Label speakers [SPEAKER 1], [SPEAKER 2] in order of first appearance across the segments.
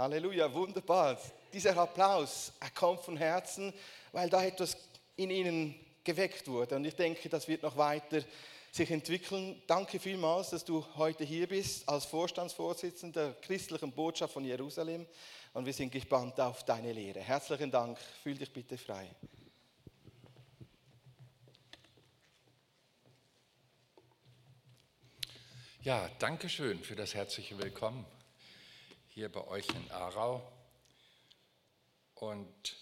[SPEAKER 1] Halleluja, wunderbar. Dieser Applaus, er kommt von Herzen, weil da etwas in ihnen geweckt wurde. Und ich denke, das wird noch weiter sich entwickeln. Danke vielmals, dass du heute hier bist als Vorstandsvorsitzender der christlichen Botschaft von Jerusalem. Und wir sind gespannt auf deine Lehre. Herzlichen Dank. Fühl dich bitte frei.
[SPEAKER 2] Ja, danke schön für das herzliche Willkommen hier bei euch in Aarau. Und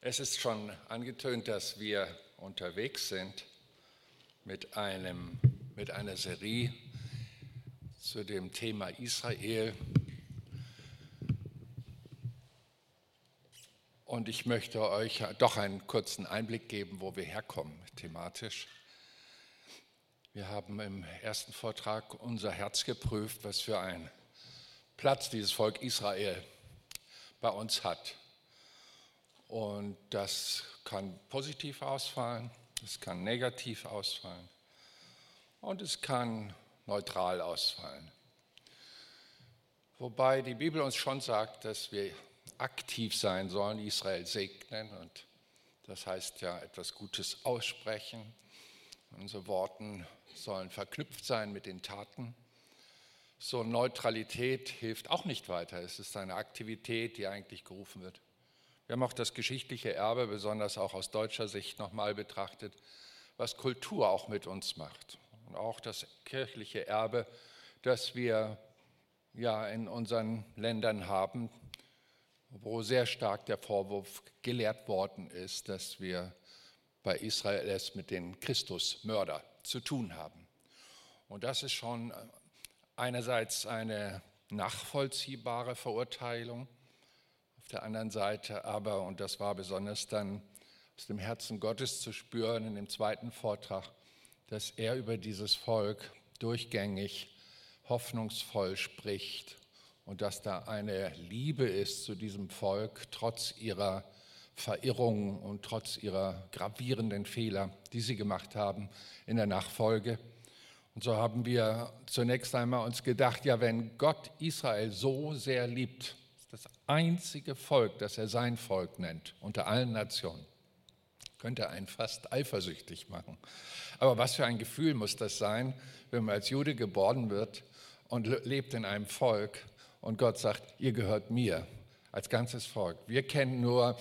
[SPEAKER 2] es ist schon angetönt, dass wir unterwegs sind mit, einem, mit einer Serie zu dem Thema Israel. Und ich möchte euch doch einen kurzen Einblick geben, wo wir herkommen thematisch. Wir haben im ersten Vortrag unser Herz geprüft, was für einen Platz dieses Volk Israel bei uns hat. Und das kann positiv ausfallen, es kann negativ ausfallen und es kann neutral ausfallen. Wobei die Bibel uns schon sagt, dass wir aktiv sein sollen, Israel segnen und das heißt ja etwas Gutes aussprechen. Unsere Worten sollen verknüpft sein mit den Taten. So Neutralität hilft auch nicht weiter. Es ist eine Aktivität, die eigentlich gerufen wird. Wir haben auch das geschichtliche Erbe, besonders auch aus deutscher Sicht nochmal betrachtet, was Kultur auch mit uns macht. Und auch das kirchliche Erbe, das wir ja in unseren Ländern haben, wo sehr stark der Vorwurf gelehrt worden ist, dass wir bei Israel es mit den Christusmörder zu tun haben. Und das ist schon einerseits eine nachvollziehbare Verurteilung, auf der anderen Seite aber, und das war besonders dann aus dem Herzen Gottes zu spüren in dem zweiten Vortrag, dass er über dieses Volk durchgängig hoffnungsvoll spricht und dass da eine Liebe ist zu diesem Volk, trotz ihrer Verirrungen und trotz ihrer gravierenden Fehler, die sie gemacht haben in der Nachfolge. Und so haben wir zunächst einmal uns gedacht, ja, wenn Gott Israel so sehr liebt, das einzige Volk, das er sein Volk nennt, unter allen Nationen. Könnte einen fast eifersüchtig machen. Aber was für ein Gefühl muss das sein, wenn man als Jude geboren wird und lebt in einem Volk und Gott sagt, ihr gehört mir als ganzes Volk. Wir kennen nur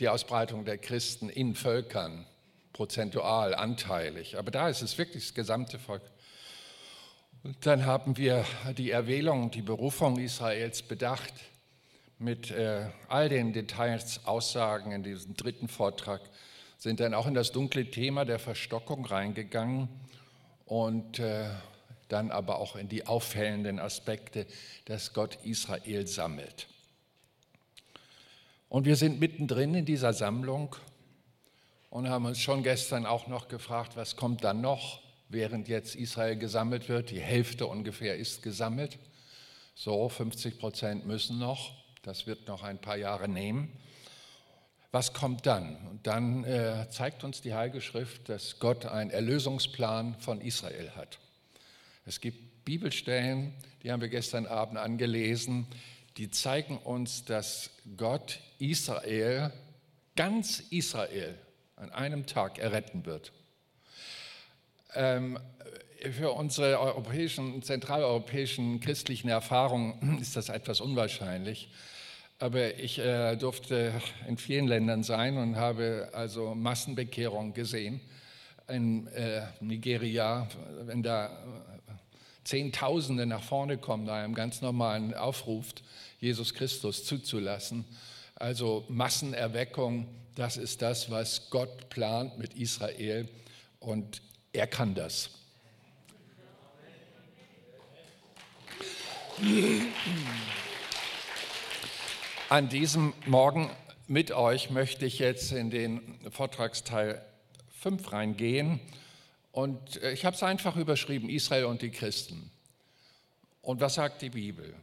[SPEAKER 2] die Ausbreitung der Christen in Völkern, prozentual, anteilig. Aber da ist es wirklich das gesamte Volk. Und dann haben wir die Erwählung, die Berufung Israels bedacht mit äh, all den Details, Aussagen in diesem dritten Vortrag, sind dann auch in das dunkle Thema der Verstockung reingegangen und äh, dann aber auch in die auffällenden Aspekte, dass Gott Israel sammelt. Und wir sind mittendrin in dieser Sammlung und haben uns schon gestern auch noch gefragt, was kommt dann noch, während jetzt Israel gesammelt wird. Die Hälfte ungefähr ist gesammelt. So, 50 Prozent müssen noch. Das wird noch ein paar Jahre nehmen. Was kommt dann? Und dann äh, zeigt uns die Heilige Schrift, dass Gott einen Erlösungsplan von Israel hat. Es gibt Bibelstellen, die haben wir gestern Abend angelesen, die zeigen uns, dass Gott Israel, ganz Israel, an einem Tag erretten wird. Ähm, für unsere europäischen, zentraleuropäischen christlichen Erfahrungen ist das etwas unwahrscheinlich. Aber ich äh, durfte in vielen Ländern sein und habe also Massenbekehrungen gesehen. In äh, Nigeria, wenn da Zehntausende nach vorne kommen, da einem ganz normalen Aufruf, Jesus Christus zuzulassen. Also Massenerweckung, das ist das, was Gott plant mit Israel und er kann das. An diesem Morgen mit euch möchte ich jetzt in den Vortragsteil 5 reingehen. Und ich habe es einfach überschrieben, Israel und die Christen. Und was sagt die Bibel?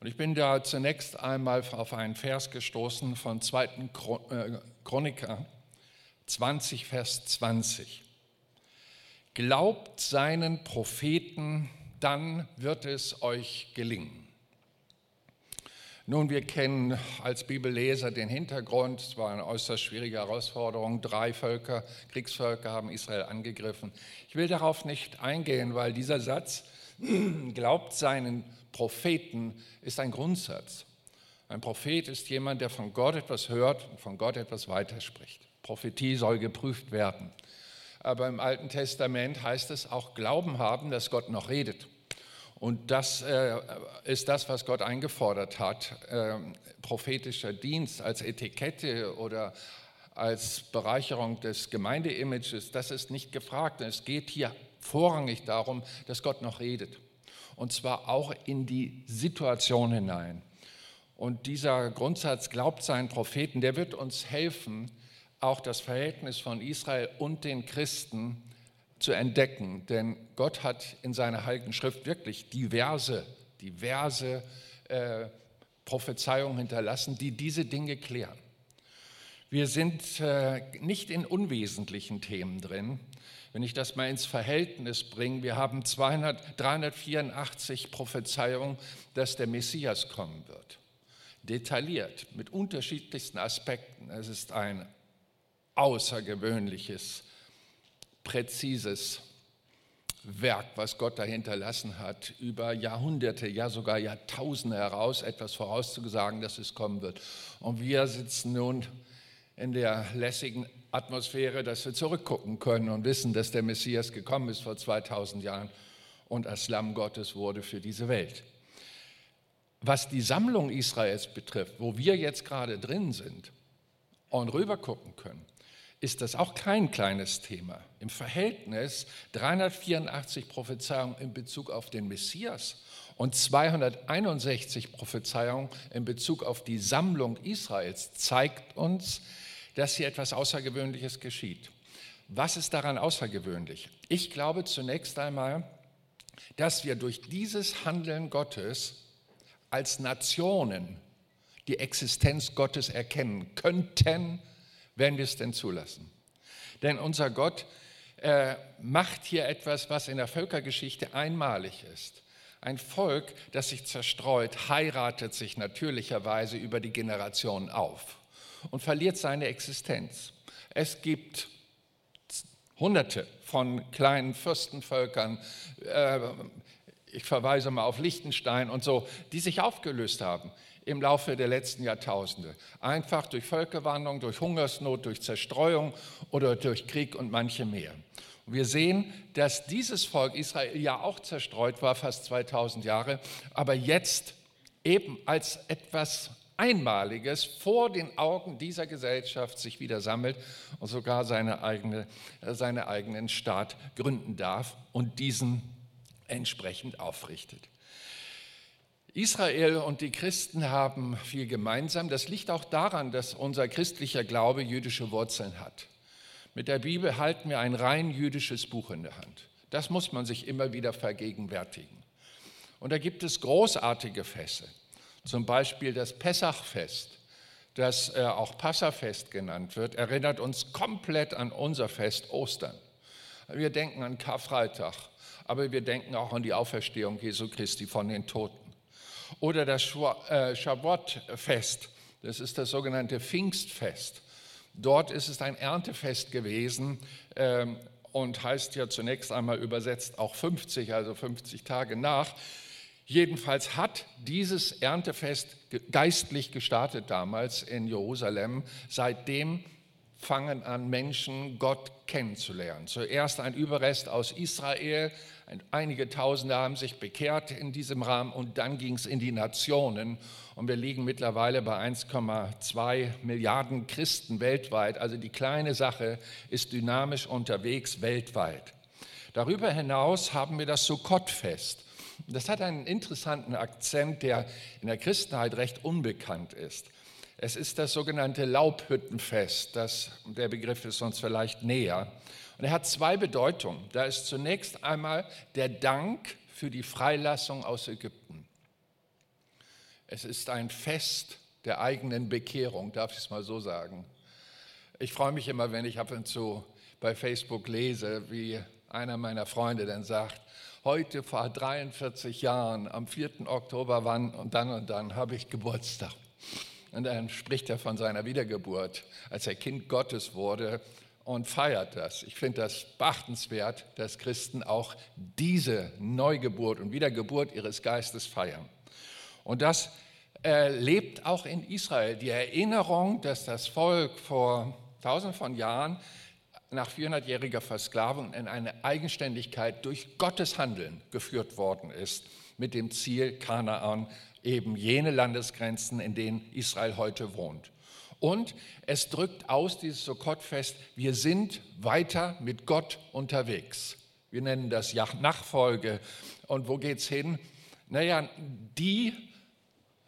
[SPEAKER 2] Und ich bin da zunächst einmal auf einen Vers gestoßen von 2. Äh, Chroniker 20, Vers 20. Glaubt seinen Propheten, dann wird es euch gelingen. Nun, wir kennen als Bibelleser den Hintergrund. Es war eine äußerst schwierige Herausforderung. Drei Völker, Kriegsvölker haben Israel angegriffen. Ich will darauf nicht eingehen, weil dieser Satz, glaubt seinen Propheten, ist ein Grundsatz. Ein Prophet ist jemand, der von Gott etwas hört und von Gott etwas weiterspricht. Prophetie soll geprüft werden. Aber im Alten Testament heißt es auch Glauben haben, dass Gott noch redet. Und das äh, ist das, was Gott eingefordert hat. Äh, prophetischer Dienst als Etikette oder als Bereicherung des Gemeindeimages, das ist nicht gefragt. Es geht hier vorrangig darum, dass Gott noch redet. Und zwar auch in die Situation hinein. Und dieser Grundsatz glaubt seinen Propheten, der wird uns helfen, auch das Verhältnis von Israel und den Christen zu entdecken. Denn Gott hat in seiner Heiligen Schrift wirklich diverse, diverse äh, Prophezeiungen hinterlassen, die diese Dinge klären. Wir sind äh, nicht in unwesentlichen Themen drin. Wenn ich das mal ins Verhältnis bringe, wir haben 200, 384 Prophezeiungen, dass der Messias kommen wird. Detailliert, mit unterschiedlichsten Aspekten. Es ist ein außergewöhnliches präzises Werk, was Gott dahinter lassen hat, über Jahrhunderte, ja sogar Jahrtausende heraus etwas vorauszusagen, dass es kommen wird. Und wir sitzen nun in der lässigen Atmosphäre, dass wir zurückgucken können und wissen, dass der Messias gekommen ist vor 2000 Jahren und als Lamm Gottes wurde für diese Welt. Was die Sammlung Israels betrifft, wo wir jetzt gerade drin sind und rübergucken können, ist das auch kein kleines Thema. Im Verhältnis 384 Prophezeiungen in Bezug auf den Messias und 261 Prophezeiungen in Bezug auf die Sammlung Israels zeigt uns, dass hier etwas Außergewöhnliches geschieht. Was ist daran außergewöhnlich? Ich glaube zunächst einmal, dass wir durch dieses Handeln Gottes als Nationen die Existenz Gottes erkennen könnten, wenn wir es denn zulassen. Denn unser Gott äh, macht hier etwas, was in der Völkergeschichte einmalig ist. Ein Volk, das sich zerstreut, heiratet sich natürlicherweise über die Generationen auf und verliert seine Existenz. Es gibt Hunderte von kleinen Fürstenvölkern, äh, ich verweise mal auf Liechtenstein und so, die sich aufgelöst haben im Laufe der letzten Jahrtausende. Einfach durch Völkerwanderung, durch Hungersnot, durch Zerstreuung oder durch Krieg und manche mehr. Und wir sehen, dass dieses Volk Israel ja auch zerstreut war, fast 2000 Jahre, aber jetzt eben als etwas Einmaliges vor den Augen dieser Gesellschaft sich wieder sammelt und sogar seine eigene, seinen eigenen Staat gründen darf und diesen entsprechend aufrichtet. Israel und die Christen haben viel gemeinsam. Das liegt auch daran, dass unser christlicher Glaube jüdische Wurzeln hat. Mit der Bibel halten wir ein rein jüdisches Buch in der Hand. Das muss man sich immer wieder vergegenwärtigen. Und da gibt es großartige Feste, zum Beispiel das Pessachfest, das äh, auch Passafest genannt wird, erinnert uns komplett an unser Fest Ostern. Wir denken an Karfreitag, aber wir denken auch an die Auferstehung Jesu Christi von den Toten. Oder das äh, Shavuot-Fest, das ist das sogenannte Pfingstfest. Dort ist es ein Erntefest gewesen ähm, und heißt ja zunächst einmal übersetzt auch 50, also 50 Tage nach. Jedenfalls hat dieses Erntefest geistlich gestartet damals in Jerusalem. Seitdem fangen an, Menschen Gott kennenzulernen. Zuerst ein Überrest aus Israel, einige Tausende haben sich bekehrt in diesem Rahmen und dann ging es in die Nationen. Und wir liegen mittlerweile bei 1,2 Milliarden Christen weltweit. Also die kleine Sache ist dynamisch unterwegs weltweit. Darüber hinaus haben wir das Sukkot-Fest. Das hat einen interessanten Akzent, der in der Christenheit recht unbekannt ist. Es ist das sogenannte Laubhüttenfest. Das, der Begriff ist uns vielleicht näher. Und er hat zwei Bedeutungen. Da ist zunächst einmal der Dank für die Freilassung aus Ägypten. Es ist ein Fest der eigenen Bekehrung, darf ich es mal so sagen. Ich freue mich immer, wenn ich ab und zu bei Facebook lese, wie einer meiner Freunde dann sagt, heute vor 43 Jahren, am 4. Oktober wann und dann und dann habe ich Geburtstag. Und dann spricht er von seiner Wiedergeburt, als er Kind Gottes wurde und feiert das. Ich finde das beachtenswert, dass Christen auch diese Neugeburt und Wiedergeburt ihres Geistes feiern. Und das äh, lebt auch in Israel. Die Erinnerung, dass das Volk vor tausenden von Jahren nach 400-jähriger Versklavung in eine Eigenständigkeit durch Gottes Handeln geführt worden ist, mit dem Ziel Kanaan, eben jene Landesgrenzen, in denen Israel heute wohnt. Und es drückt aus, dieses Sukkot-Fest, wir sind weiter mit Gott unterwegs. Wir nennen das Nachfolge. Und wo geht es hin? Naja, die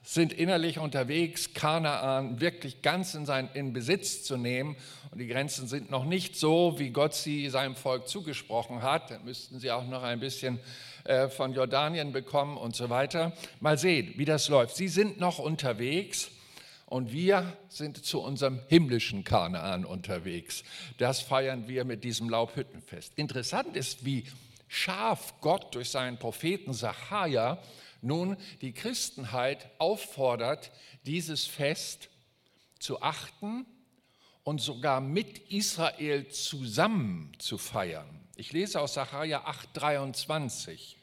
[SPEAKER 2] sind innerlich unterwegs, Kanaan wirklich ganz in, sein, in Besitz zu nehmen. Und die Grenzen sind noch nicht so, wie Gott sie seinem Volk zugesprochen hat. Da müssten sie auch noch ein bisschen äh, von Jordanien bekommen und so weiter. Mal sehen, wie das läuft. Sie sind noch unterwegs. Und wir sind zu unserem himmlischen Kanaan unterwegs. Das feiern wir mit diesem Laubhüttenfest. Interessant ist, wie scharf Gott durch seinen Propheten Sacharja nun die Christenheit auffordert, dieses Fest zu achten und sogar mit Israel zusammen zu feiern. Ich lese aus Sacharja 8:23.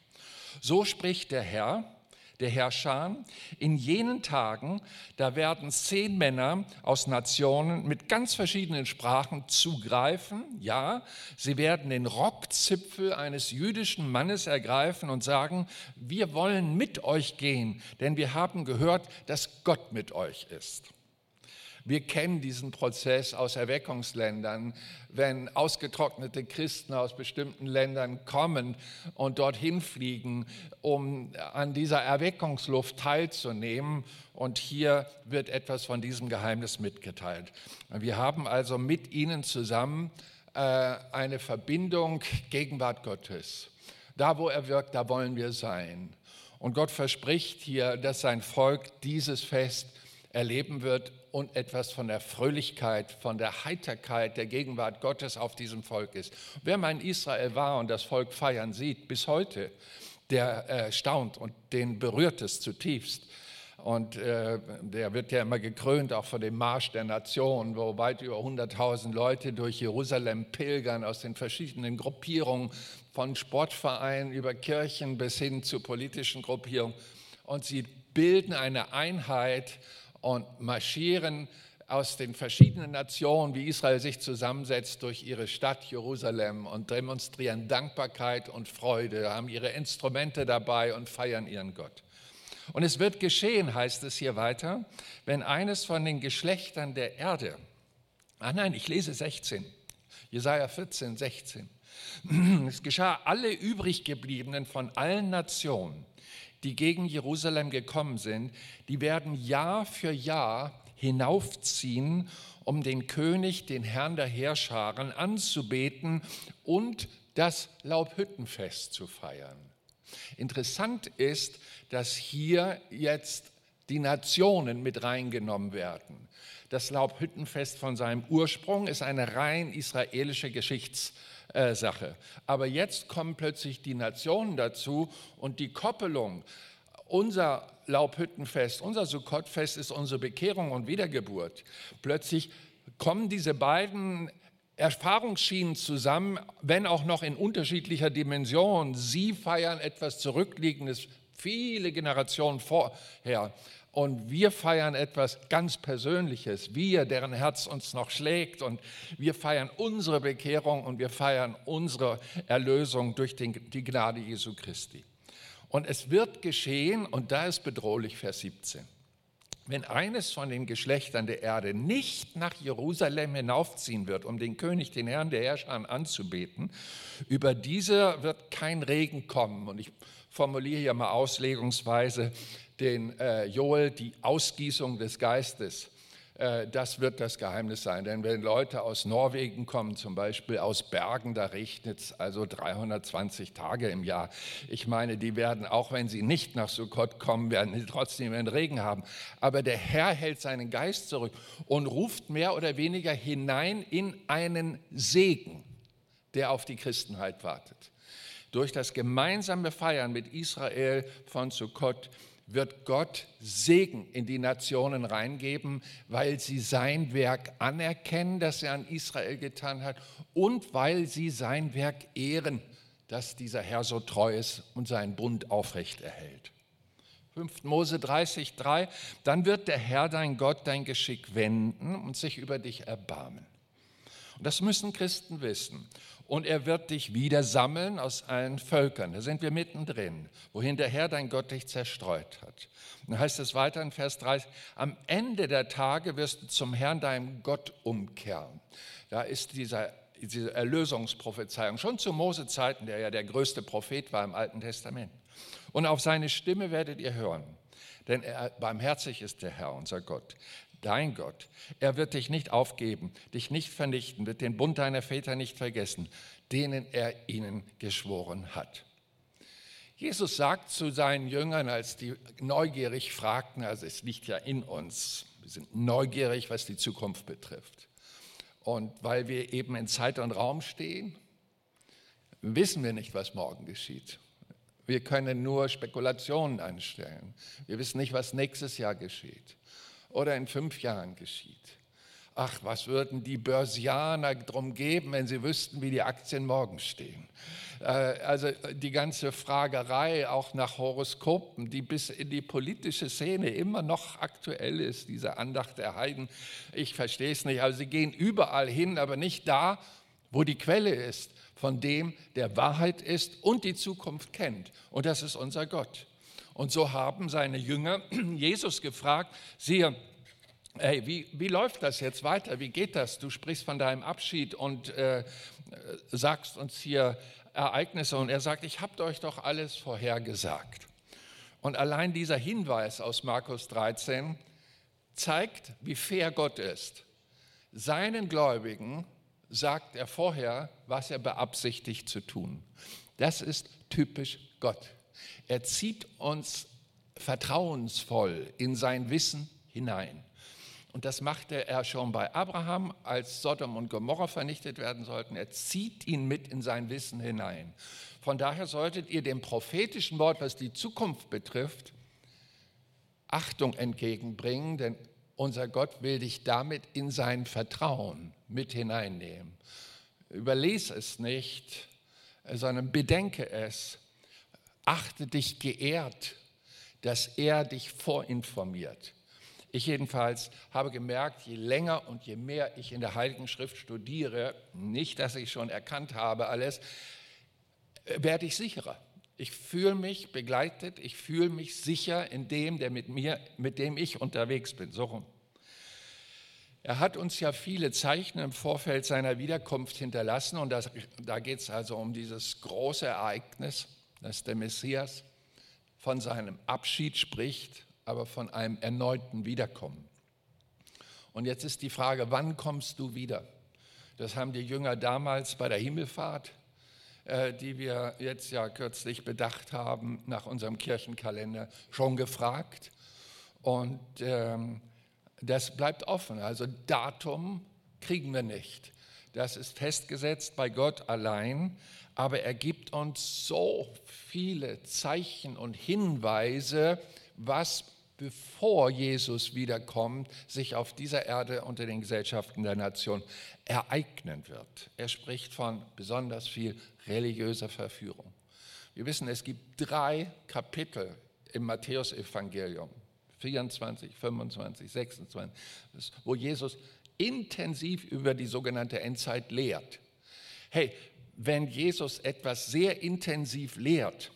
[SPEAKER 2] So spricht der Herr, der Herrscher, in jenen Tagen, da werden zehn Männer aus Nationen mit ganz verschiedenen Sprachen zugreifen. Ja, sie werden den Rockzipfel eines jüdischen Mannes ergreifen und sagen, wir wollen mit euch gehen, denn wir haben gehört, dass Gott mit euch ist. Wir kennen diesen Prozess aus Erweckungsländern, wenn ausgetrocknete Christen aus bestimmten Ländern kommen und dorthin fliegen, um an dieser Erweckungsluft teilzunehmen. Und hier wird etwas von diesem Geheimnis mitgeteilt. Wir haben also mit ihnen zusammen äh, eine Verbindung Gegenwart Gottes. Da, wo er wirkt, da wollen wir sein. Und Gott verspricht hier, dass sein Volk dieses Fest erleben wird und etwas von der Fröhlichkeit, von der Heiterkeit der Gegenwart Gottes auf diesem Volk ist. Wer mal in Israel war und das Volk feiern sieht, bis heute, der äh, staunt und den berührt es zutiefst. Und äh, der wird ja immer gekrönt, auch von dem Marsch der Nation, wo weit über 100.000 Leute durch Jerusalem pilgern, aus den verschiedenen Gruppierungen, von Sportvereinen über Kirchen bis hin zu politischen Gruppierungen. Und sie bilden eine Einheit und marschieren aus den verschiedenen Nationen, wie Israel sich zusammensetzt, durch ihre Stadt Jerusalem und demonstrieren Dankbarkeit und Freude, haben ihre Instrumente dabei und feiern ihren Gott. Und es wird geschehen, heißt es hier weiter, wenn eines von den Geschlechtern der Erde, ah nein, ich lese 16, Jesaja 14, 16, es geschah alle übriggebliebenen von allen Nationen, die gegen Jerusalem gekommen sind, die werden Jahr für Jahr hinaufziehen, um den König, den Herrn der Heerscharen anzubeten und das Laubhüttenfest zu feiern. Interessant ist, dass hier jetzt die Nationen mit reingenommen werden. Das Laubhüttenfest von seinem Ursprung ist eine rein israelische Geschichts- äh, Sache. Aber jetzt kommen plötzlich die Nationen dazu und die Koppelung. Unser Laubhüttenfest, unser Sukkottfest ist unsere Bekehrung und Wiedergeburt. Plötzlich kommen diese beiden Erfahrungsschienen zusammen, wenn auch noch in unterschiedlicher Dimension. Sie feiern etwas Zurückliegendes, viele Generationen vorher. Und wir feiern etwas ganz Persönliches, wir, deren Herz uns noch schlägt. Und wir feiern unsere Bekehrung und wir feiern unsere Erlösung durch den, die Gnade Jesu Christi. Und es wird geschehen, und da ist bedrohlich Vers 17. Wenn eines von den Geschlechtern der Erde nicht nach Jerusalem hinaufziehen wird, um den König, den Herrn der Herrscher anzubeten, über diese wird kein Regen kommen. Und ich formuliere hier mal auslegungsweise, den äh, Joel die Ausgießung des Geistes. Äh, das wird das Geheimnis sein. Denn wenn Leute aus Norwegen kommen, zum Beispiel aus Bergen, da regnet es also 320 Tage im Jahr. Ich meine, die werden, auch wenn sie nicht nach Sukkot kommen, werden sie trotzdem einen Regen haben. Aber der Herr hält seinen Geist zurück und ruft mehr oder weniger hinein in einen Segen. der auf die Christenheit wartet. Durch das gemeinsame Feiern mit Israel von Sukkot wird Gott Segen in die Nationen reingeben, weil sie sein Werk anerkennen, das er an Israel getan hat und weil sie sein Werk ehren, dass dieser Herr so treu ist und seinen Bund aufrecht erhält. 5. Mose 30, 3, dann wird der Herr dein Gott dein Geschick wenden und sich über dich erbarmen. Und das müssen Christen wissen. Und er wird dich wieder sammeln aus allen Völkern. Da sind wir mittendrin, wohin der Herr dein Gott dich zerstreut hat. Und dann heißt es weiter in Vers 30, am Ende der Tage wirst du zum Herrn deinem Gott umkehren. Da ist dieser diese Erlösungsprophezeiung, schon zu Mose-Zeiten, der ja der größte Prophet war im Alten Testament. Und auf seine Stimme werdet ihr hören, denn er, barmherzig ist der Herr, unser Gott, dein Gott. Er wird dich nicht aufgeben, dich nicht vernichten, wird den Bund deiner Väter nicht vergessen, denen er ihnen geschworen hat. Jesus sagt zu seinen Jüngern, als die neugierig fragten, also es liegt ja in uns, wir sind neugierig, was die Zukunft betrifft. Und weil wir eben in Zeit und Raum stehen, wissen wir nicht, was morgen geschieht. Wir können nur Spekulationen anstellen. Wir wissen nicht, was nächstes Jahr geschieht oder in fünf Jahren geschieht. Ach, was würden die Börsianer drum geben, wenn sie wüssten, wie die Aktien morgen stehen? Äh, also die ganze Fragerei auch nach Horoskopen, die bis in die politische Szene immer noch aktuell ist, diese Andacht der Heiden. Ich verstehe es nicht. Also sie gehen überall hin, aber nicht da, wo die Quelle ist von dem, der Wahrheit ist und die Zukunft kennt. Und das ist unser Gott. Und so haben seine Jünger Jesus gefragt, siehe, hey, wie, wie läuft das jetzt weiter? Wie geht das? Du sprichst von deinem Abschied und äh, sagst uns hier Ereignisse. Und er sagt, ich habe euch doch alles vorhergesagt. Und allein dieser Hinweis aus Markus 13 zeigt, wie fair Gott ist. Seinen Gläubigen sagt er vorher, was er beabsichtigt zu tun. Das ist typisch Gott. Er zieht uns vertrauensvoll in sein Wissen hinein. Und das machte er schon bei Abraham, als Sodom und Gomorra vernichtet werden sollten. Er zieht ihn mit in sein Wissen hinein. Von daher solltet ihr dem prophetischen Wort, was die Zukunft betrifft, Achtung entgegenbringen, denn unser Gott will dich damit in sein Vertrauen mit hineinnehmen. Überles es nicht, sondern bedenke es. Achte dich geehrt, dass er dich vorinformiert. Ich jedenfalls habe gemerkt, je länger und je mehr ich in der Heiligen Schrift studiere, nicht, dass ich schon erkannt habe alles, werde ich sicherer. Ich fühle mich begleitet, ich fühle mich sicher in dem, der mit mir, mit dem ich unterwegs bin. So rum. Er hat uns ja viele Zeichen im Vorfeld seiner Wiederkunft hinterlassen und das, da geht es also um dieses große Ereignis, dass der Messias von seinem Abschied spricht aber von einem erneuten Wiederkommen. Und jetzt ist die Frage, wann kommst du wieder? Das haben die Jünger damals bei der Himmelfahrt, äh, die wir jetzt ja kürzlich bedacht haben, nach unserem Kirchenkalender schon gefragt. Und ähm, das bleibt offen. Also Datum kriegen wir nicht. Das ist festgesetzt bei Gott allein, aber er gibt uns so viele Zeichen und Hinweise, was bevor Jesus wiederkommt, sich auf dieser Erde unter den Gesellschaften der Nation ereignen wird. Er spricht von besonders viel religiöser Verführung. Wir wissen, es gibt drei Kapitel im Matthäusevangelium, 24, 25, 26, wo Jesus intensiv über die sogenannte Endzeit lehrt. Hey, wenn Jesus etwas sehr intensiv lehrt,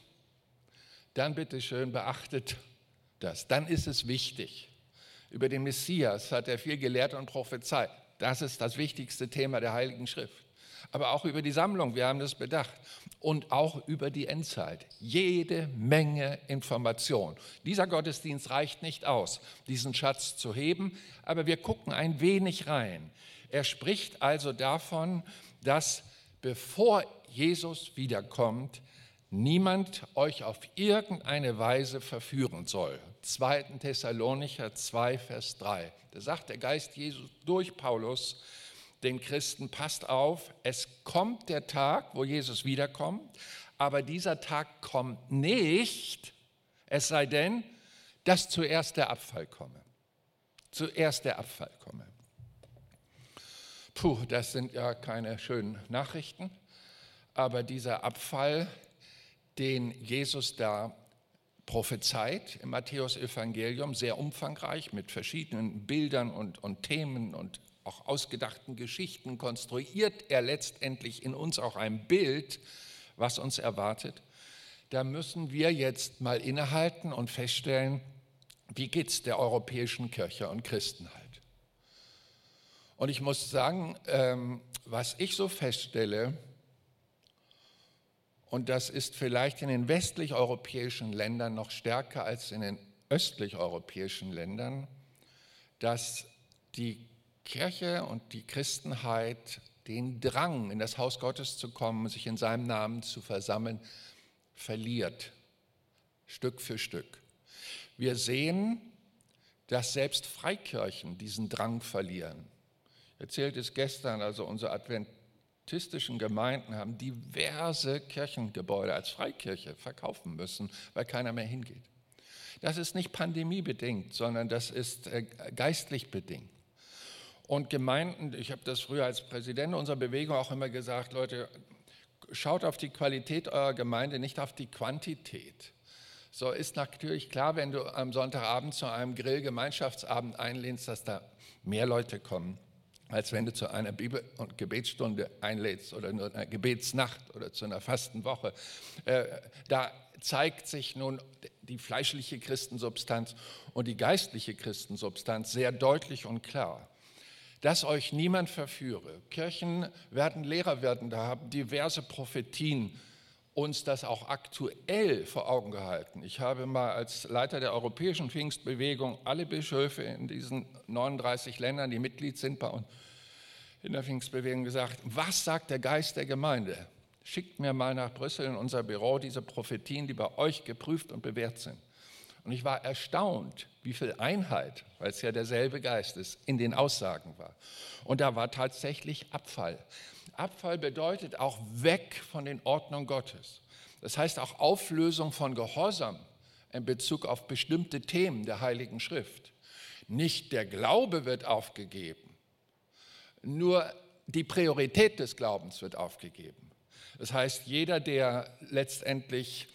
[SPEAKER 2] dann bitte schön beachtet das. Dann ist es wichtig. Über den Messias hat er viel gelehrt und prophezeit. Das ist das wichtigste Thema der Heiligen Schrift. Aber auch über die Sammlung, wir haben das bedacht. Und auch über die Endzeit. Jede Menge Information. Dieser Gottesdienst reicht nicht aus, diesen Schatz zu heben, aber wir gucken ein wenig rein. Er spricht also davon, dass bevor Jesus wiederkommt, niemand euch auf irgendeine Weise verführen soll. 2. Thessalonicher 2, Vers 3. Da sagt der Geist Jesus durch Paulus, den Christen, passt auf, es kommt der Tag, wo Jesus wiederkommt, aber dieser Tag kommt nicht, es sei denn, dass zuerst der Abfall komme. Zuerst der Abfall komme. Puh, das sind ja keine schönen Nachrichten, aber dieser Abfall, den Jesus da prophezeit im Matthäus-Evangelium, sehr umfangreich mit verschiedenen Bildern und, und Themen und auch ausgedachten Geschichten, konstruiert er letztendlich in uns auch ein Bild, was uns erwartet. Da müssen wir jetzt mal innehalten und feststellen, wie geht es der europäischen Kirche und Christenheit. Und ich muss sagen, ähm, was ich so feststelle, und das ist vielleicht in den westlich-europäischen Ländern noch stärker als in den östlich-europäischen Ländern, dass die Kirche und die Christenheit den Drang, in das Haus Gottes zu kommen, sich in seinem Namen zu versammeln, verliert, Stück für Stück. Wir sehen, dass selbst Freikirchen diesen Drang verlieren. Ich erzählte es gestern, also unsere adventistischen Gemeinden haben diverse Kirchengebäude als Freikirche verkaufen müssen, weil keiner mehr hingeht. Das ist nicht pandemiebedingt, sondern das ist äh, geistlich bedingt. Und Gemeinden, ich habe das früher als Präsident unserer Bewegung auch immer gesagt, Leute, schaut auf die Qualität eurer Gemeinde, nicht auf die Quantität. So ist natürlich klar, wenn du am Sonntagabend zu einem Grill-Gemeinschaftsabend einlehnst, dass da mehr Leute kommen, als wenn du zu einer Bibel- und Gebetsstunde einlädst oder nur einer Gebetsnacht oder zu einer Fastenwoche. Äh, da zeigt sich nun die fleischliche Christensubstanz und die geistliche Christensubstanz sehr deutlich und klar dass euch niemand verführe. Kirchen werden Lehrer werden, da haben diverse Prophetien uns das auch aktuell vor Augen gehalten. Ich habe mal als Leiter der Europäischen Pfingstbewegung alle Bischöfe in diesen 39 Ländern, die Mitglied sind bei uns in der Pfingstbewegung, gesagt, was sagt der Geist der Gemeinde? Schickt mir mal nach Brüssel in unser Büro diese Prophetien, die bei euch geprüft und bewährt sind. Und ich war erstaunt, wie viel Einheit, weil es ja derselbe Geist ist, in den Aussagen war. Und da war tatsächlich Abfall. Abfall bedeutet auch weg von den Ordnungen Gottes. Das heißt auch Auflösung von Gehorsam in Bezug auf bestimmte Themen der Heiligen Schrift. Nicht der Glaube wird aufgegeben, nur die Priorität des Glaubens wird aufgegeben. Das heißt, jeder, der letztendlich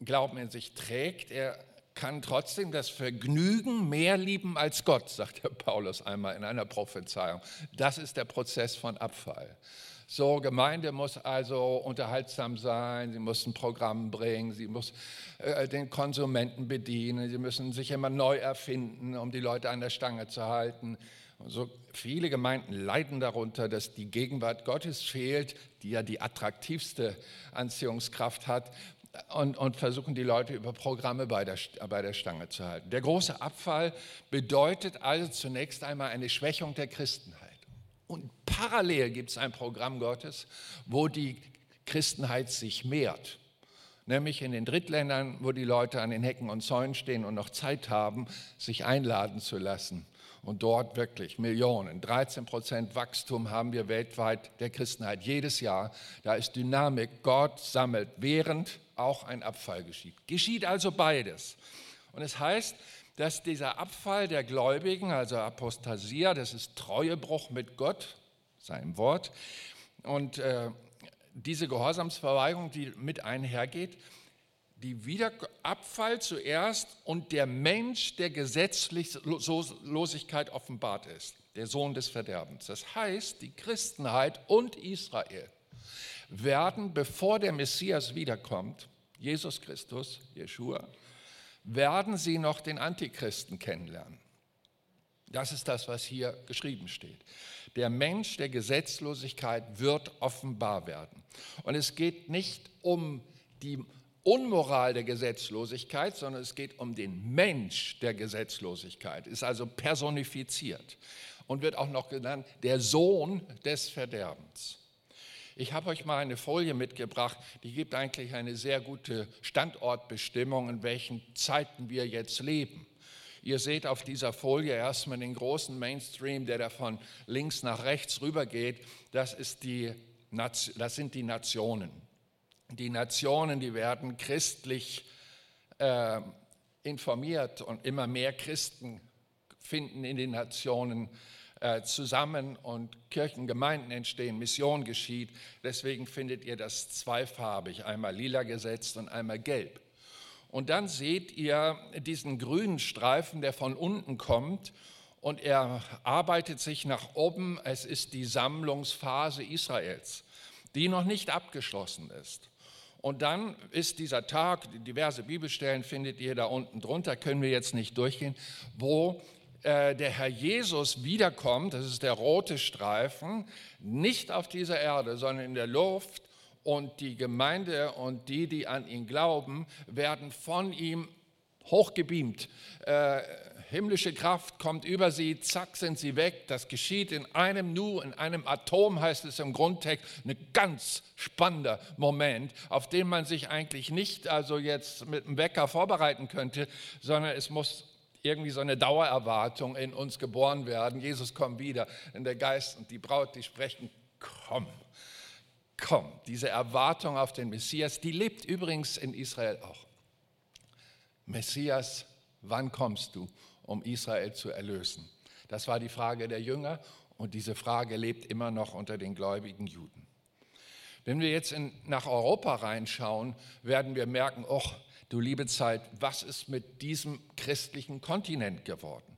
[SPEAKER 2] Glauben in sich trägt, er kann trotzdem das Vergnügen mehr lieben als Gott, sagt der Paulus einmal in einer Prophezeiung. Das ist der Prozess von Abfall. So, Gemeinde muss also unterhaltsam sein, sie muss ein Programm bringen, sie muss äh, den Konsumenten bedienen, sie müssen sich immer neu erfinden, um die Leute an der Stange zu halten. so viele Gemeinden leiden darunter, dass die Gegenwart Gottes fehlt, die ja die attraktivste Anziehungskraft hat und, und, versuchen die Leute über Programme bei der, bei der Stange zu halten. Der große Abfall bedeutet also zunächst einmal eine Schwächung der Christenheit. Und parallel gibt es ein Programm Gottes, wo die Christenheit sich mehrt. Nämlich in den Drittländern, wo die Leute an den Hecken und Zäunen stehen und noch Zeit haben, sich einladen zu lassen. Und dort wirklich Millionen, 13 Prozent Wachstum haben wir weltweit der Christenheit jedes Jahr. Da ist Dynamik. Gott sammelt während auch ein Abfall geschieht. Geschieht also beides. Und es heißt, dass dieser Abfall der Gläubigen, also Apostasia, das ist Treuebruch mit Gott, seinem Wort, und äh, diese Gehorsamsverweigerung, die mit einhergeht, die Wiederabfall zuerst und der Mensch, der Gesetzlosigkeit offenbart ist, der Sohn des Verderbens. Das heißt, die Christenheit und Israel werden, bevor der Messias wiederkommt, Jesus Christus, Jeshua, werden sie noch den Antichristen kennenlernen. Das ist das, was hier geschrieben steht. Der Mensch der Gesetzlosigkeit wird offenbar werden. Und es geht nicht um die Unmoral der Gesetzlosigkeit, sondern es geht um den Mensch der Gesetzlosigkeit, ist also personifiziert und wird auch noch genannt der Sohn des Verderbens. Ich habe euch mal eine Folie mitgebracht, die gibt eigentlich eine sehr gute Standortbestimmung, in welchen Zeiten wir jetzt leben. Ihr seht auf dieser Folie erstmal den großen Mainstream, der da von links nach rechts rübergeht. Das, ist die, das sind die Nationen. Die Nationen, die werden christlich äh, informiert und immer mehr Christen finden in den Nationen äh, zusammen und Kirchengemeinden entstehen, Mission geschieht. Deswegen findet ihr das zweifarbig, einmal lila gesetzt und einmal gelb. Und dann seht ihr diesen grünen Streifen, der von unten kommt und er arbeitet sich nach oben. Es ist die Sammlungsphase Israels, die noch nicht abgeschlossen ist. Und dann ist dieser Tag, diverse Bibelstellen findet ihr da unten drunter, können wir jetzt nicht durchgehen, wo äh, der Herr Jesus wiederkommt, das ist der rote Streifen, nicht auf dieser Erde, sondern in der Luft und die Gemeinde und die, die an ihn glauben, werden von ihm hochgebeamt. Äh, himmlische Kraft kommt über sie, zack sind sie weg. Das geschieht in einem Nu, in einem Atom heißt es im Grundtext. Ein ganz spannender Moment, auf den man sich eigentlich nicht also jetzt mit dem Wecker vorbereiten könnte, sondern es muss irgendwie so eine Dauererwartung in uns geboren werden. Jesus kommt wieder, in der Geist und die Braut, die sprechen, komm komm, diese Erwartung auf den Messias, die lebt übrigens in Israel auch. Messias, wann kommst du, um Israel zu erlösen? Das war die Frage der Jünger und diese Frage lebt immer noch unter den gläubigen Juden. Wenn wir jetzt in, nach Europa reinschauen, werden wir merken, oh, du liebe Zeit, was ist mit diesem christlichen Kontinent geworden?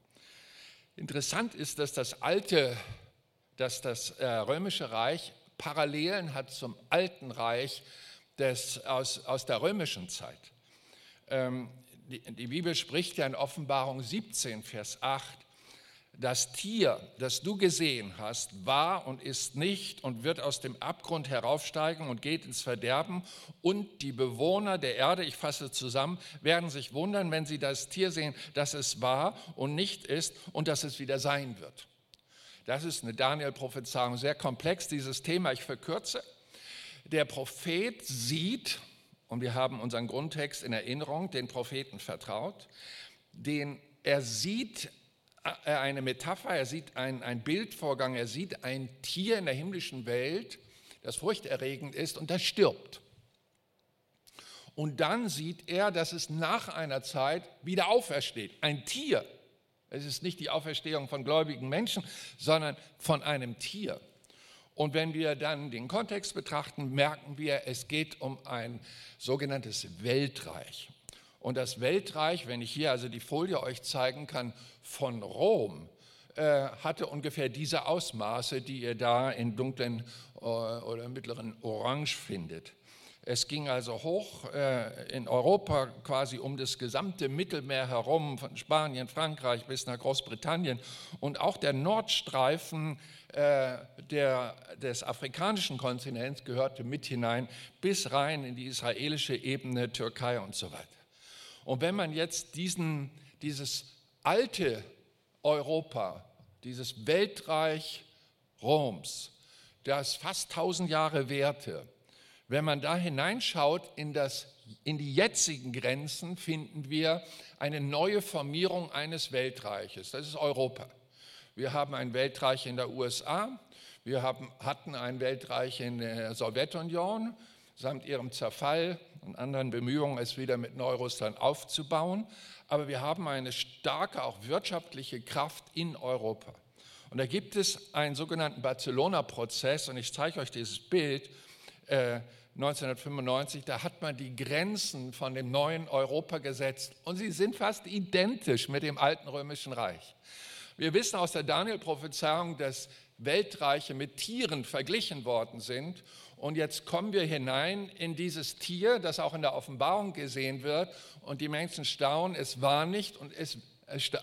[SPEAKER 2] Interessant ist, dass das alte, dass das äh, römische Reich Parallelen hat zum Alten Reich des, aus, aus der römischen Zeit. Ähm, die, Bibel spricht ja in Offenbarung 17, Vers 8, das Tier, das du gesehen hast, war und ist nicht und wird aus dem Abgrund heraufsteigen und geht ins Verderben. Und die Bewohner der Erde, ich fasse zusammen, werden sich wundern, wenn sie das Tier sehen, dass es war und nicht ist und dass es wieder sein wird. Das ist eine Daniel-Prophezeiung, sehr komplex, dieses Thema. Ich verkürze. Der Prophet sieht, und wir haben unseren Grundtext in Erinnerung, den Propheten vertraut, den er sieht äh, eine Metapher, er sieht ein, ein Bildvorgang, er sieht ein Tier in der himmlischen Welt, das furchterregend ist und das stirbt. Und dann sieht er, dass es nach einer Zeit wieder aufersteht. Ein Tier, es ist nicht die Auferstehung von gläubigen Menschen, sondern von einem Tier. Und wenn wir dann den Kontext betrachten, merken wir, es geht um ein sogenanntes Weltreich. Und das Weltreich, wenn ich hier also die Folie euch zeigen kann, von Rom, äh, hatte ungefähr diese Ausmaße, die ihr da in dunklen äh, oder mittleren Orange findet. Es ging also hoch äh, in Europa quasi um das gesamte Mittelmeer herum, von Spanien, Frankreich bis nach Großbritannien. Und auch der Nordstreifen äh, der, des afrikanischen Kontinents gehörte mit hinein, bis rein in die israelische Ebene, Türkei und so weiter. Und wenn man jetzt diesen, dieses alte Europa, dieses Weltreich Roms, das fast tausend Jahre währte, wenn man da hineinschaut in, das, in die jetzigen Grenzen, finden wir eine neue Formierung eines Weltreiches. Das ist Europa. Wir haben ein Weltreich in der USA, wir haben, hatten ein Weltreich in der Sowjetunion samt ihrem Zerfall und anderen Bemühungen, es wieder mit Neurussland aufzubauen. Aber wir haben eine starke, auch wirtschaftliche Kraft in Europa. Und da gibt es einen sogenannten Barcelona-Prozess, und ich zeige euch dieses Bild, 1995, äh, da hat man die Grenzen von dem neuen Europa gesetzt und sie sind fast identisch mit dem alten römischen Reich. Wir wissen aus der Daniel-Prophezeiung, dass Weltreiche mit Tieren verglichen worden sind. Und jetzt kommen wir hinein in dieses Tier, das auch in der Offenbarung gesehen wird. Und die Menschen staunen, es war nicht und es,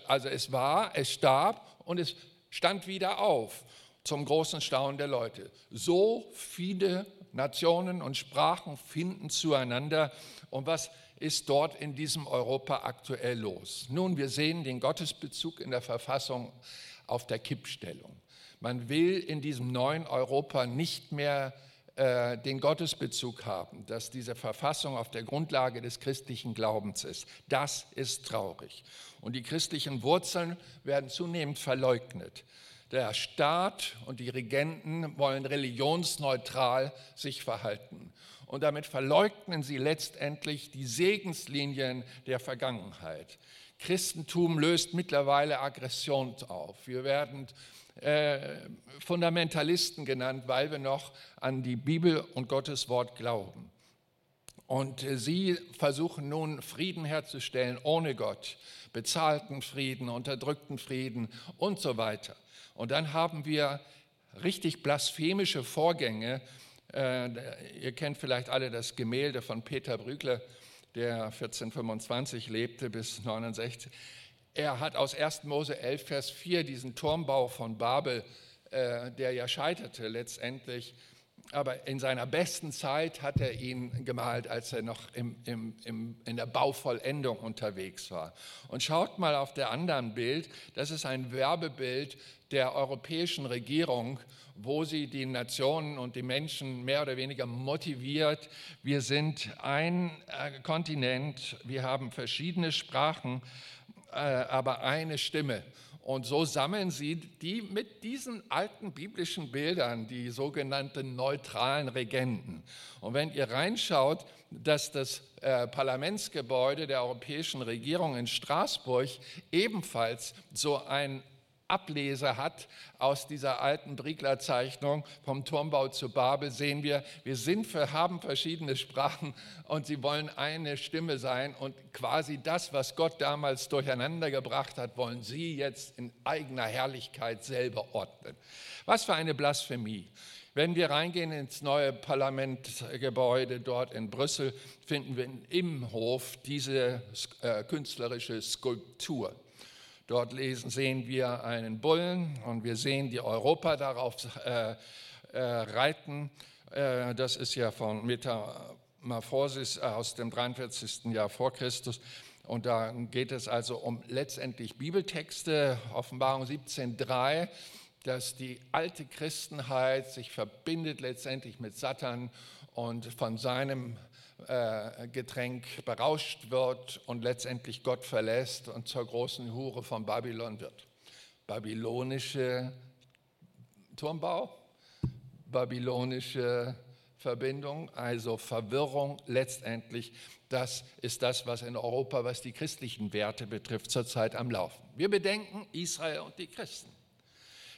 [SPEAKER 2] also es war, es starb und es stand wieder auf zum großen Staunen der Leute. So viele Nationen und Sprachen finden zueinander. Und was ist dort in diesem Europa aktuell los? Nun, wir sehen den Gottesbezug in der Verfassung auf der Kippstellung. Man will in diesem neuen Europa nicht mehr äh, den Gottesbezug haben, dass diese Verfassung auf der Grundlage des christlichen Glaubens ist. Das ist traurig. Und die christlichen Wurzeln werden zunehmend verleugnet. Der Staat und die Regenten wollen religionsneutral sich verhalten. Und damit verleugnen sie letztendlich die Segenslinien der Vergangenheit. Christentum löst mittlerweile Aggression auf. Wir werden äh, Fundamentalisten genannt, weil wir noch an die Bibel und Gottes Wort glauben. Und äh, sie versuchen nun Frieden herzustellen ohne Gott, bezahlten Frieden, unterdrückten Frieden und so weiter. Und dann haben wir richtig blasphemische Vorgänge. Äh, ihr kennt vielleicht alle das Gemälde von Peter Brügler, der 1425 lebte bis 69. Er hat aus 1. Mose 11, Vers 4 diesen Turmbau von Babel, äh, der ja scheiterte letztendlich, aber in seiner besten Zeit hat er ihn gemalt, als er noch im, im, im, in der Bauvollendung unterwegs war. Und schaut mal auf der anderen Bild, das ist ein Werbebild der europäischen Regierung, wo sie die Nationen und die Menschen mehr oder weniger motiviert. Wir sind ein äh, Kontinent, wir haben verschiedene Sprachen, äh, aber eine Stimme. Und so sammeln sie die mit diesen alten biblischen Bildern, die sogenannten neutralen Regenten. Und wenn ihr reinschaut, dass das äh, Parlamentsgebäude der europäischen Regierung in Straßburg ebenfalls so ein Ableser hat aus dieser alten Briegler-Zeichnung vom Turmbau zu Babel, sehen wir, wir sind für, haben verschiedene Sprachen und sie wollen eine Stimme sein und quasi das, was Gott damals durcheinander gebracht hat, wollen sie jetzt in eigener Herrlichkeit selber ordnen. Was für eine Blasphemie. Wenn wir reingehen ins neue Parlamentgebäude dort in Brüssel, finden wir im Hof diese äh, künstlerische Skulptur. Dort lesen, sehen wir einen Bullen und wir sehen die Europa darauf äh, äh, reiten. Äh, das ist ja von Metamorphosis aus dem 43. Jahr vor Christus. Und da geht es also um letztendlich Bibeltexte, Offenbarung 17.3, dass die alte Christenheit sich verbindet letztendlich mit Satan und von seinem äh, Getränk berauscht wird und letztendlich Gott verlässt und zur großen Hure von Babylon wird. Babylonische Turmbau, babylonische Verbindung, also Verwirrung letztendlich. Das ist das, was in Europa, was die christlichen Werte betrifft, zurzeit am Laufen. Wir bedenken Israel und die Christen.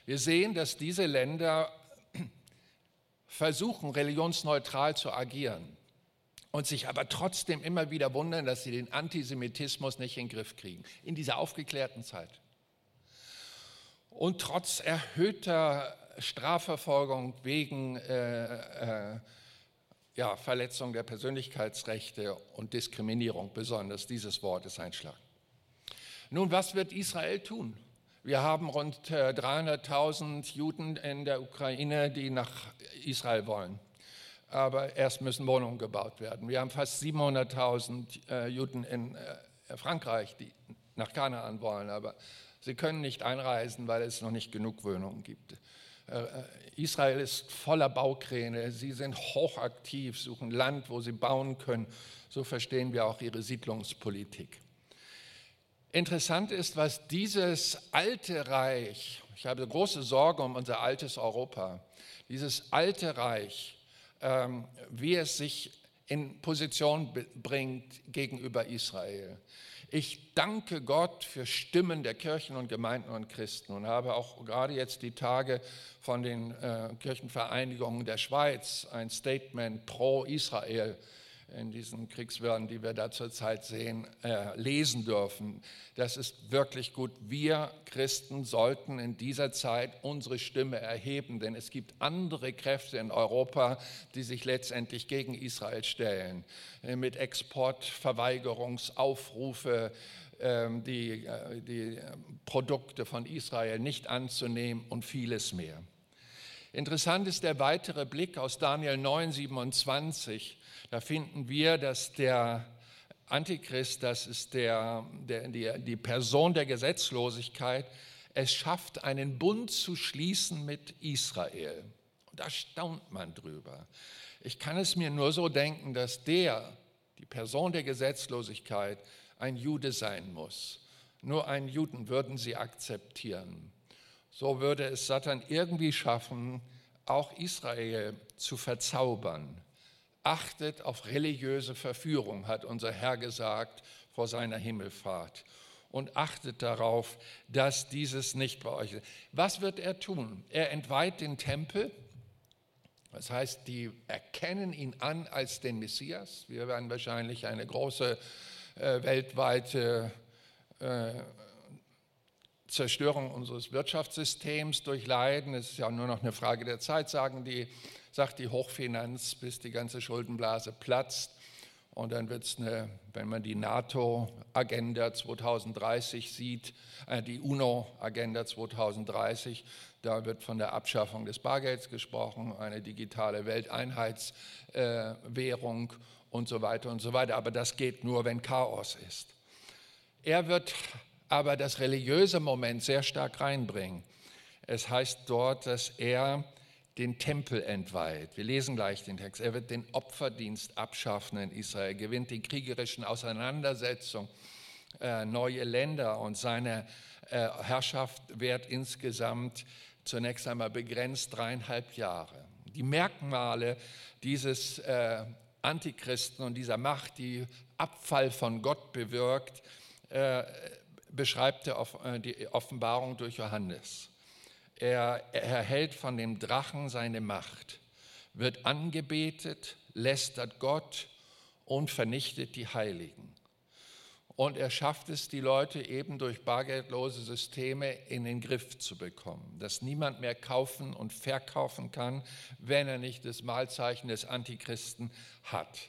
[SPEAKER 2] Wir sehen, dass diese Länder versuchen, religionsneutral zu agieren und sich aber trotzdem immer wieder wundern, dass sie den Antisemitismus nicht in den Griff kriegen, in dieser aufgeklärten Zeit. Und trotz erhöhter Strafverfolgung wegen äh, äh, ja, Verletzung der Persönlichkeitsrechte und Diskriminierung, besonders dieses Wort ist einschlag. Nun, was wird Israel tun? Wir haben rund 300.000 äh, Juden in der Ukraine, die nach Israel wollen aber erst müssen Wohnungen gebaut werden. Wir haben fast 700.000 äh, Juden in äh, Frankreich, die nach Kanaan wollen, aber sie können nicht einreisen, weil es noch nicht genug Wohnungen gibt. Äh, äh, Israel ist voller Baukräne, sie sind hochaktiv, suchen Land, wo sie bauen können. So verstehen wir auch ihre Siedlungspolitik. Interessant ist, was dieses alte Reich, ich habe große Sorge um unser altes Europa, dieses alte Reich wie es sich in Position bringt gegenüber Israel. Ich danke Gott für Stimmen der Kirchen und Gemeinden und Christen und habe auch gerade jetzt die Tage von den äh, Kirchenvereinigungen der Schweiz ein Statement pro Israel in diesen Kriegswirren, die wir da zurzeit sehen, äh, lesen dürfen. Das ist wirklich gut. Wir Christen sollten in dieser Zeit unsere Stimme erheben, denn es gibt andere Kräfte in Europa, die sich letztendlich gegen Israel stellen, äh, mit Exportverweigerungsaufrufe, ähm, die, äh, die Produkte von Israel nicht anzunehmen und vieles mehr. Interessant ist der weitere Blick aus Daniel 9, 27 da finden wir, dass der Antichrist, das ist der, der, die, die Person der Gesetzlosigkeit, es schafft, einen Bund zu schließen mit Israel. da staunt man drüber. Ich kann es mir nur so denken, dass der, die Person der Gesetzlosigkeit, ein Jude sein muss. Nur einen Juden würden sie akzeptieren. So würde es Satan irgendwie schaffen, auch Israel zu verzaubern. Achtet auf religiöse Verführung, hat unser Herr gesagt vor seiner Himmelfahrt. Und achtet darauf, dass dieses nicht bei euch ist. Was wird er tun? Er entweiht den Tempel. Das heißt, die erkennen ihn an als den Messias. Wir werden wahrscheinlich eine große äh, weltweite äh, Zerstörung unseres Wirtschaftssystems durchleiden. Es ist ja nur noch eine Frage der Zeit, sagen die, sagt die Hochfinanz, bis die ganze Schuldenblase platzt. Und dann wird es wenn man die NATO-Agenda 2030 sieht, äh, die UNO-Agenda 2030, da wird von der Abschaffung des Bargelds gesprochen, eine digitale Welteinheitswährung äh, und so weiter und so weiter. Aber das geht nur, wenn Chaos ist. Er wird aber das religiöse Moment sehr stark reinbringen. Es heißt dort, dass er den Tempel entweiht. Wir lesen gleich den Text. Er wird den Opferdienst abschaffen in Israel, gewinnt die kriegerischen Auseinandersetzungen, äh, neue Länder und seine äh, Herrschaft wird insgesamt zunächst einmal begrenzt dreieinhalb Jahre. Die Merkmale dieses äh, Antichristen und dieser Macht, die Abfall von Gott bewirkt, beschreibt er äh, die Offenbarung durch Johannes. Er erhält von dem Drachen seine Macht, wird angebetet, lästert Gott und vernichtet die Heiligen. Und er schafft es, die Leute eben durch bargeldlose Systeme in den Griff zu bekommen, dass niemand mehr kaufen und verkaufen kann, wenn er nicht das Malzeichen des Antichristen hat.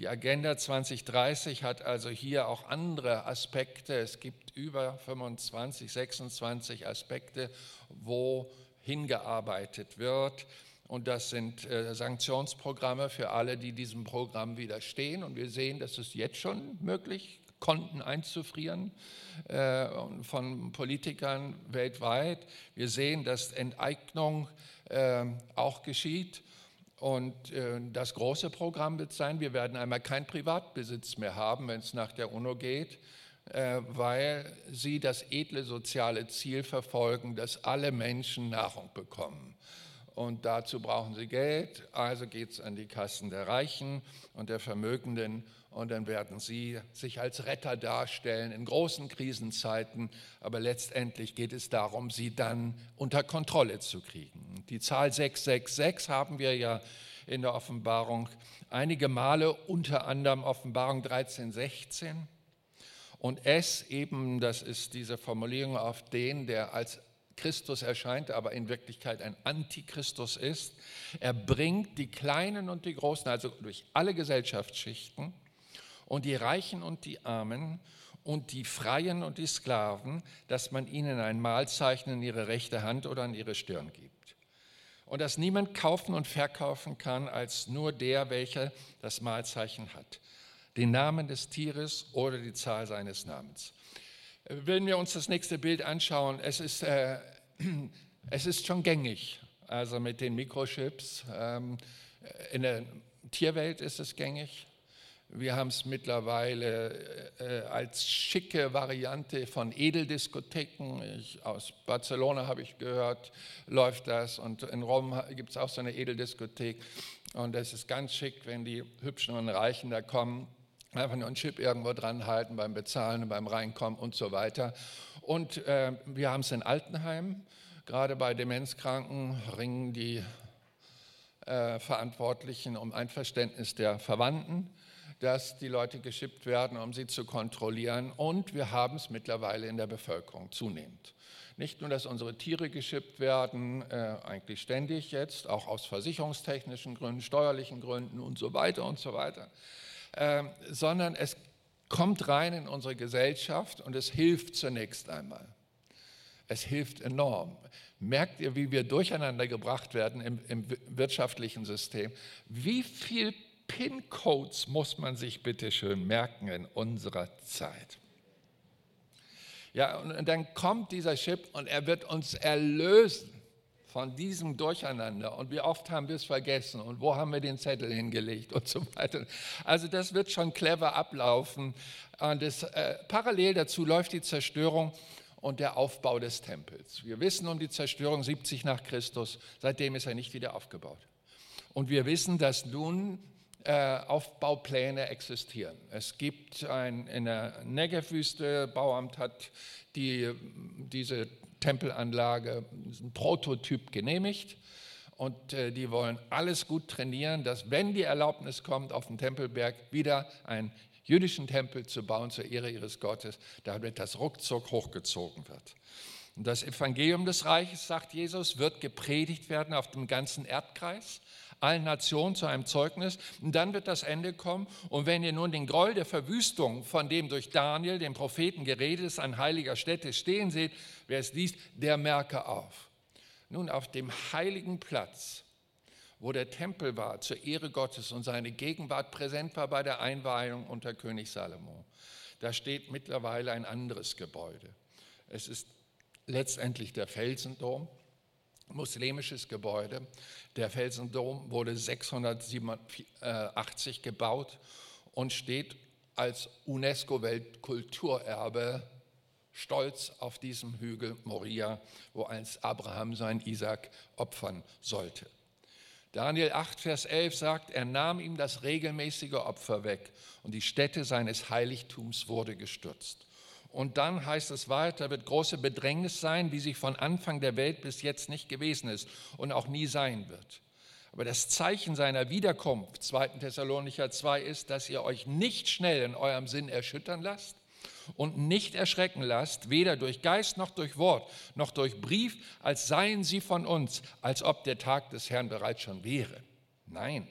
[SPEAKER 2] Die Agenda 2030 hat also hier auch andere Aspekte. Es gibt über 25, 26 Aspekte, wo hingearbeitet wird. Und das sind äh, Sanktionsprogramme für alle, die diesem Programm widerstehen. Und wir sehen, dass es jetzt schon möglich Konten einzufrieren äh, von Politikern weltweit. Wir sehen, dass Enteignung äh, auch geschieht. Und äh, das große Programm wird sein, wir werden einmal keinen Privatbesitz mehr haben, wenn es nach der UNO geht, äh, weil sie das edle soziale Ziel verfolgen, dass alle Menschen Nahrung bekommen. Und dazu brauchen sie Geld, also geht es an die Kassen der Reichen und der Vermögenden und dann werden sie sich als Retter darstellen in großen Krisenzeiten, aber letztendlich geht es darum, sie dann unter Kontrolle zu kriegen. Die Zahl 666 haben wir ja in der Offenbarung einige Male, unter anderem Offenbarung 13, 16. Und es eben, das ist diese Formulierung auf den, der als Christus erscheint, aber in Wirklichkeit ein Antichristus ist. Er bringt die Kleinen und die Großen, also durch alle Gesellschaftsschichten und die Reichen und die Armen und die Freien und die Sklaven, dass man ihnen ein Malzeichen in ihre rechte Hand oder an ihre Stirn gibt. Und dass niemand kaufen und verkaufen kann als nur der, welcher das Malzeichen hat. Den Namen des Tieres oder die Zahl seines Namens. Wenn wir uns das nächste Bild anschauen, es ist, äh, es ist schon gängig, also mit den Mikrochips. Ähm, in der Tierwelt ist es gängig. Wir haben es mittlerweile äh, als schicke Variante von Edeldiskotheken. Ich, aus Barcelona habe ich gehört, läuft das. Und in Rom gibt es auch so eine Edeldiskothek. Und es ist ganz schick, wenn die Hübschen und Reichen da kommen einfach nur einen Chip irgendwo dran halten beim Bezahlen, beim Reinkommen und so weiter. Und äh, wir haben es in Altenheim, gerade bei Demenzkranken ringen die äh, Verantwortlichen um Einverständnis der Verwandten, dass die Leute geschippt werden, um sie zu kontrollieren. Und wir haben es mittlerweile in der Bevölkerung zunehmend. Nicht nur, dass unsere Tiere geschippt werden, äh, eigentlich ständig jetzt, auch aus versicherungstechnischen Gründen, steuerlichen Gründen und so weiter und so weiter. Ähm, sondern es kommt rein in unsere Gesellschaft und es hilft zunächst einmal. Es hilft enorm. Merkt ihr, wie wir durcheinander gebracht werden im, im wirtschaftlichen System? Wie viel PIN-Codes muss man sich bitte schön merken in unserer Zeit? Ja, und dann kommt dieser Chip und er wird uns erlösen von diesem Durcheinander und wie oft haben wir es vergessen und wo haben wir den Zettel hingelegt und so weiter. Also das wird schon clever ablaufen. Das, äh, parallel dazu läuft die Zerstörung und der Aufbau des Tempels. Wir wissen um die Zerstörung 70 nach Christus, seitdem ist er nicht wieder aufgebaut. Und wir wissen, dass nun äh, Aufbaupläne existieren. Es gibt ein, in der Negev-Wüste, Bauamt hat die, diese Tempelanlage, ein Prototyp genehmigt. Und äh, die wollen alles gut trainieren, dass wenn die Erlaubnis kommt, auf dem Tempelberg wieder einen jüdischen Tempel zu bauen zur Ehre ihres Gottes, damit das ruckzuck hochgezogen wird. Und das Evangelium des Reiches, sagt Jesus, wird gepredigt werden auf dem ganzen Erdkreis, allen Nationen zu einem Zeugnis. Und dann wird das Ende kommen. Und wenn ihr nun den Groll der Verwüstung, von dem durch Daniel, den Propheten, geredet ist, an heiliger Stätte stehen seht, wer es liest, der merke auf. Nun, auf dem heiligen Platz, wo der Tempel war, zur Ehre Gottes und seine Gegenwart präsent war bei der Einweihung unter König Salomo, da steht mittlerweile ein anderes Gebäude. Es ist letztendlich der Felsendom, muslimisches Gebäude. Der Felsendom wurde 687 gebaut und steht als UNESCO-Weltkulturerbe stolz auf diesem Hügel Moria, wo einst Abraham seinen Isaac opfern sollte. Daniel 8, Vers 11 sagt, er nahm ihm das regelmäßige Opfer weg und die Stätte seines Heiligtums wurde gestürzt. Und dann heißt es weiter, wird große Bedrängnis sein, wie sie von Anfang der Welt bis jetzt nicht gewesen ist und auch nie sein wird. Aber das Zeichen seiner Wiederkunft, 2. Thessalonicher 2, ist, dass ihr euch nicht schnell in eurem Sinn erschüttern lasst und nicht erschrecken lasst, weder durch Geist noch durch Wort, noch durch Brief, als seien sie von uns, als ob der Tag des Herrn bereits schon wäre. Nein,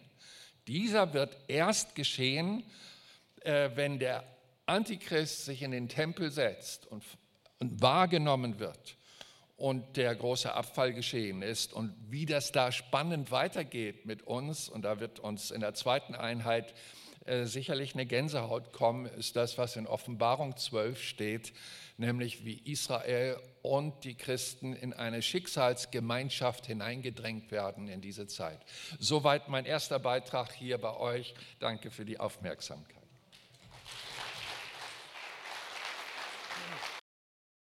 [SPEAKER 2] dieser wird erst geschehen, äh, wenn der Antichrist sich in den Tempel setzt und, und wahrgenommen wird und der große Abfall geschehen ist und wie das da spannend weitergeht mit uns, und da wird uns in der zweiten Einheit äh, sicherlich eine Gänsehaut kommen, ist das, was in Offenbarung 12 steht, nämlich wie Israel und die Christen in eine Schicksalsgemeinschaft hineingedrängt werden in diese Zeit. Soweit mein erster Beitrag hier bei euch. Danke für die Aufmerksamkeit.